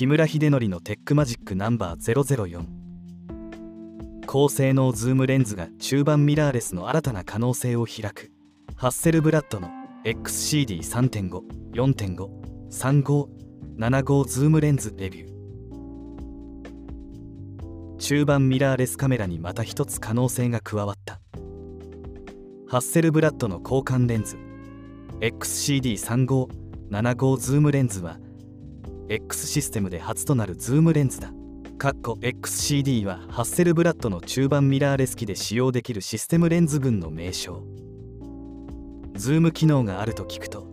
木村秀則のテックマジックナンバー004高性能ズームレンズが中判ミラーレスの新たな可能性を開く。ハッセルブラッドの XCD3.5、4.5、3575ズームレンズレビュー。中判ミラーレスカメラにまた一つ可能性が加わった。 Hasselblad の交換レンズ。XCD3575 ズームレンズは X システムで初となるズームレンズだ。XCD は Hasselblad の中判ミラーレス機で使用できるシステムレンズ群の名称。ズーム機能があると聞くと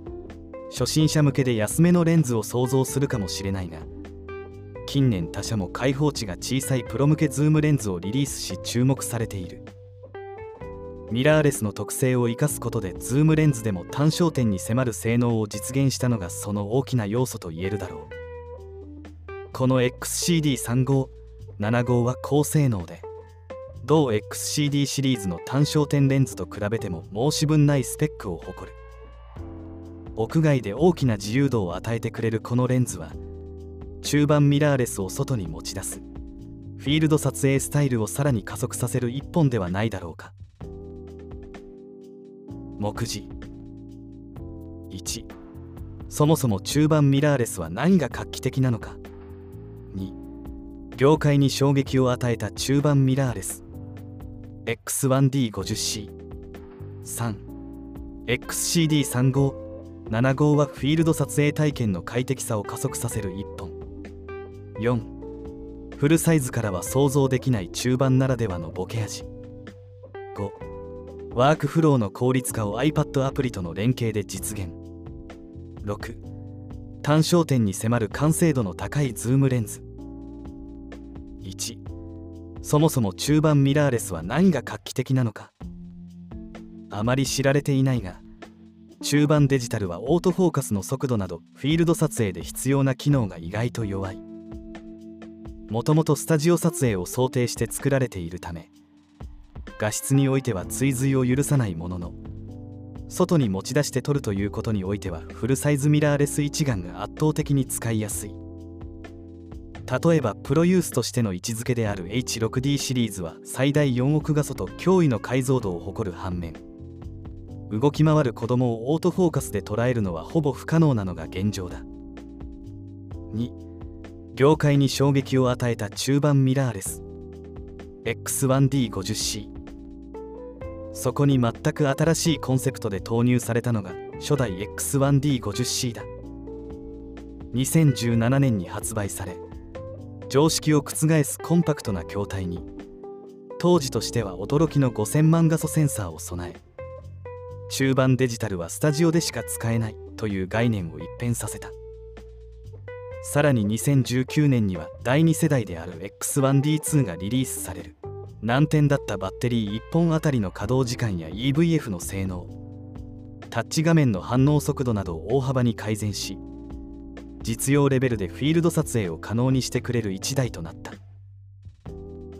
初心者向けで安めのレンズを想像するかもしれないが近年他社も開放値が小さいプロ向けズームレンズをリリースし注目されている。ミラーレスの特性を生かすことでズームレンズでも単焦点に迫る性能を実現したのがその大きな要素と言えるだろう。この XCD3575 は高性能で同 XCD シリーズの単焦点レンズと比べても申し分ないスペックを誇る。屋外で大きな自由度を与えてくれるこのレンズは中判ミラーレスを外に持ち出すフィールド撮影スタイルをさらに加速させる一本ではないだろうか。目次。1そもそも中盤ミラーレスは何が画期的なのか。業界に衝撃を与えた中盤ミラーレス。X1D50C 3 XCD3575 はフィールド撮影体験の快適さを加速させる一本。4フルサイズからは想像できない中判ならではのボケ味。5ワークフローの効率化を iPad アプリとの連携で実現。6単焦点に迫る完成度の高いズームレンズ。1そもそも中判ミラーレスは何が画期的なのか。あまり知られていないが中判デジタルはオートフォーカスの速度などフィールド撮影で必要な機能が意外と弱い。もともとスタジオ撮影を想定して作られているため画質においては追随を許さないものの外に持ち出して撮るということにおいてはフルサイズミラーレス一眼が圧倒的に使いやすい。例えばプロユースとしての位置づけである H6D シリーズは最大4億画素と驚異の解像度を誇る反面動き回る子供をオートフォーカスで捉えるのはほぼ不可能なのが現状だ。2業界に衝撃を与えた中盤ミラーレス X1D50C そこに全く新しいコンセプトで投入されたのが初代 X1D50C だ。2017年に発売され常識を覆すコンパクトな筐体に当時としては驚きの5000万画素センサーを備え中盤デジタルはスタジオでしか使えないという概念を一変させた。さらに2019年には第2世代である X1D2 がリリースされる難点だったバッテリー1本あたりの稼働時間や EVF の性能タッチ画面の反応速度などを大幅に改善し実用レベルでフィールド撮影を可能にしてくれる1台となった。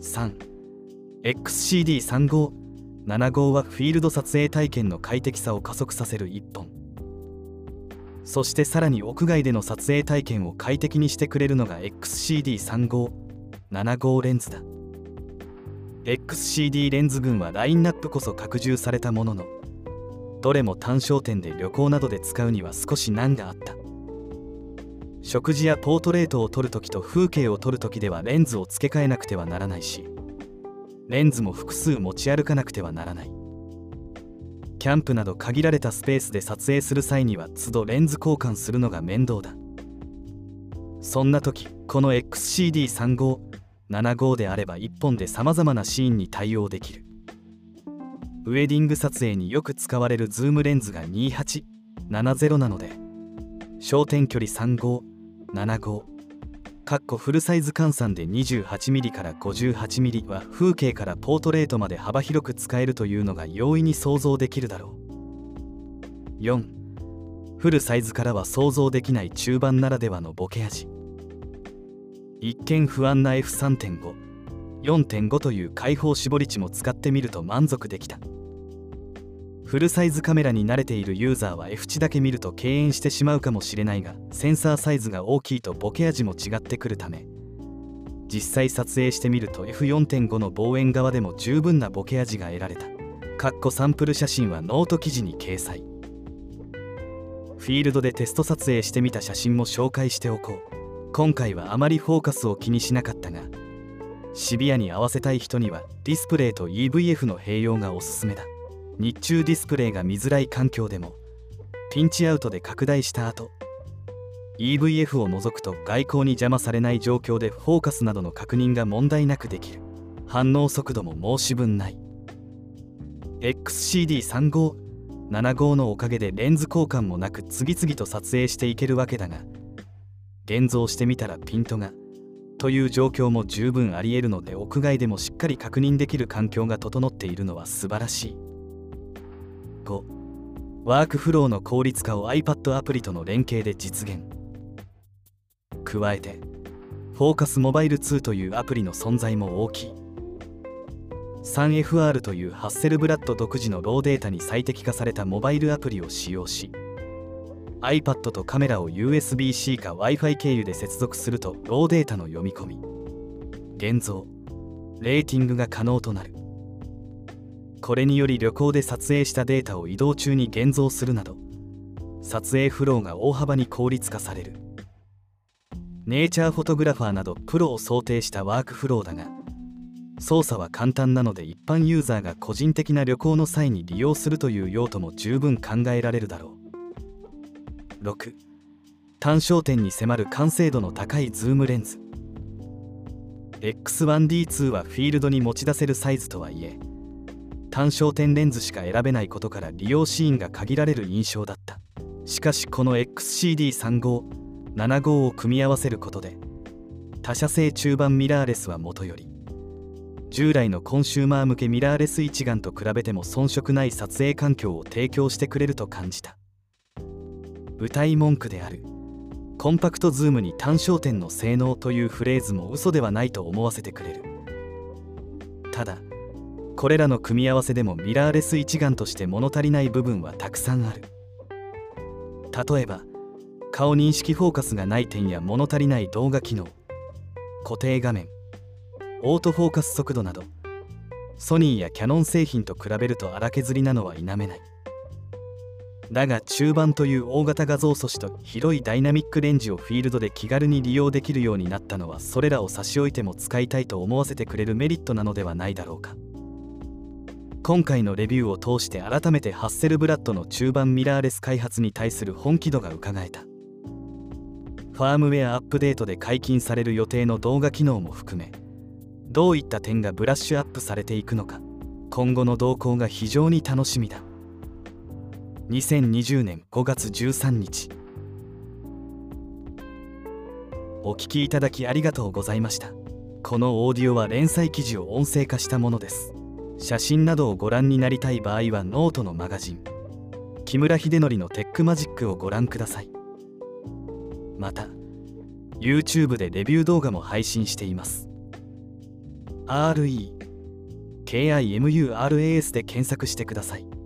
3XCD3575 はフィールド撮影体験の快適さを加速させる1本。そしてさらに屋外での撮影体験を快適にしてくれるのが XCD3575 レンズだ。XCD レンズ群はラインナップこそ拡充されたもののどれも単焦点で旅行などで使うには少し難があった。食事やポートレートを撮るときと風景を撮るときではレンズを付け替えなくてはならないしレンズも複数持ち歩かなくてはならない。キャンプなど限られたスペースで撮影する際には都度レンズ交換するのが面倒だ。そんな時この XCD3575 であれば1本でさまざまなシーンに対応できる。ウェディング撮影によく使われるズームレンズが2870なので焦点距離35 75かっこフルサイズ換算で 28mm から 58mm は風景からポートレートまで幅広く使えるというのが容易に想像できるだろう。4フルサイズからは想像できない中盤ならではのボケ味。一見不安な F3.54.5 という開放絞り値も使ってみると満足できた。フルサイズカメラに慣れているユーザーは F 値だけ見ると敬遠してしまうかもしれないがセンサーサイズが大きいとボケ味も違ってくるため実際撮影してみると F4.5 の望遠側でも十分なボケ味が得られた。かっこサンプル写真はノート記事に掲載。フィールドでテスト撮影してみた写真も紹介しておこう。今回はあまりフォーカスを気にしなかったがシビアに合わせたい人にはディスプレイと EVF の併用がおすすめだ。日中ディスプレイが見づらい環境でもピンチアウトで拡大した後 EVF を除くと外光に邪魔されない状況でフォーカスなどの確認が問題なくできる。反応速度も申し分ない。XCD3575 のおかげでレンズ交換もなく次々と撮影していけるわけだが現像してみたらピントがという状況も十分ありえるので屋外でもしっかり確認できる環境が整っているのは素晴らしい。5ワークフローの効率化を iPad アプリとの連携で実現。加えてフォーカスモバイル2というアプリの存在も大きい。3FR というハッセルブラッド独自のローデータに最適化されたモバイルアプリを使用し iPad とカメラを USB-C か Wi-Fi 経由で接続するとローデータの読み込み現像レーティングが可能となる。これにより旅行で撮影したデータを移動中に現像するなど撮影フローが大幅に効率化される。ネイチャーフォトグラファーなどプロを想定したワークフローだが操作は簡単なので一般ユーザーが個人的な旅行の際に利用するという用途も十分考えられるだろう。6単焦点に迫る完成度の高いズームレンズ。X1D2 はフィールドに持ち出せるサイズとはいえ単焦点レンズしか選べないことから利用シーンが限られる印象だった。しかしこの XCD3575 を組み合わせることで他社製中盤ミラーレスはもとより従来のコンシューマー向けミラーレス一眼と比べても遜色ない撮影環境を提供してくれると感じた。舞台文句であるコンパクトズームに単焦点の性能というフレーズも嘘ではないと思わせてくれる。ただこれらの組み合わせでもミラーレス一眼として物足りない部分はたくさんある。例えば顔認識フォーカスがない点や物足りない動画機能固定画面オートフォーカス速度などソニーやキャノン製品と比べると荒削りなのは否めない。だが中盤という大型画像素子と広いダイナミックレンジをフィールドで気軽に利用できるようになったのはそれらを差し置いても使いたいと思わせてくれるメリットなのではないだろうか。今回のレビューを通して改めてハッセルブラッドの中盤ミラーレス開発に対する本気度がうかがえた。ファームウェアアップデートで解禁される予定の動画機能も含めどういった点がブラッシュアップされていくのか今後の動向が非常に楽しみだ。2020年5月13日。お聞きいただきありがとうございました。このオーディオは連載記事を音声化したものです。写真などをご覧になりたい場合はノートのマガジン。木村秀則のテックマジックをご覧ください。また YouTube でレビュー動画も配信しています。RE KIMURAS で検索してください。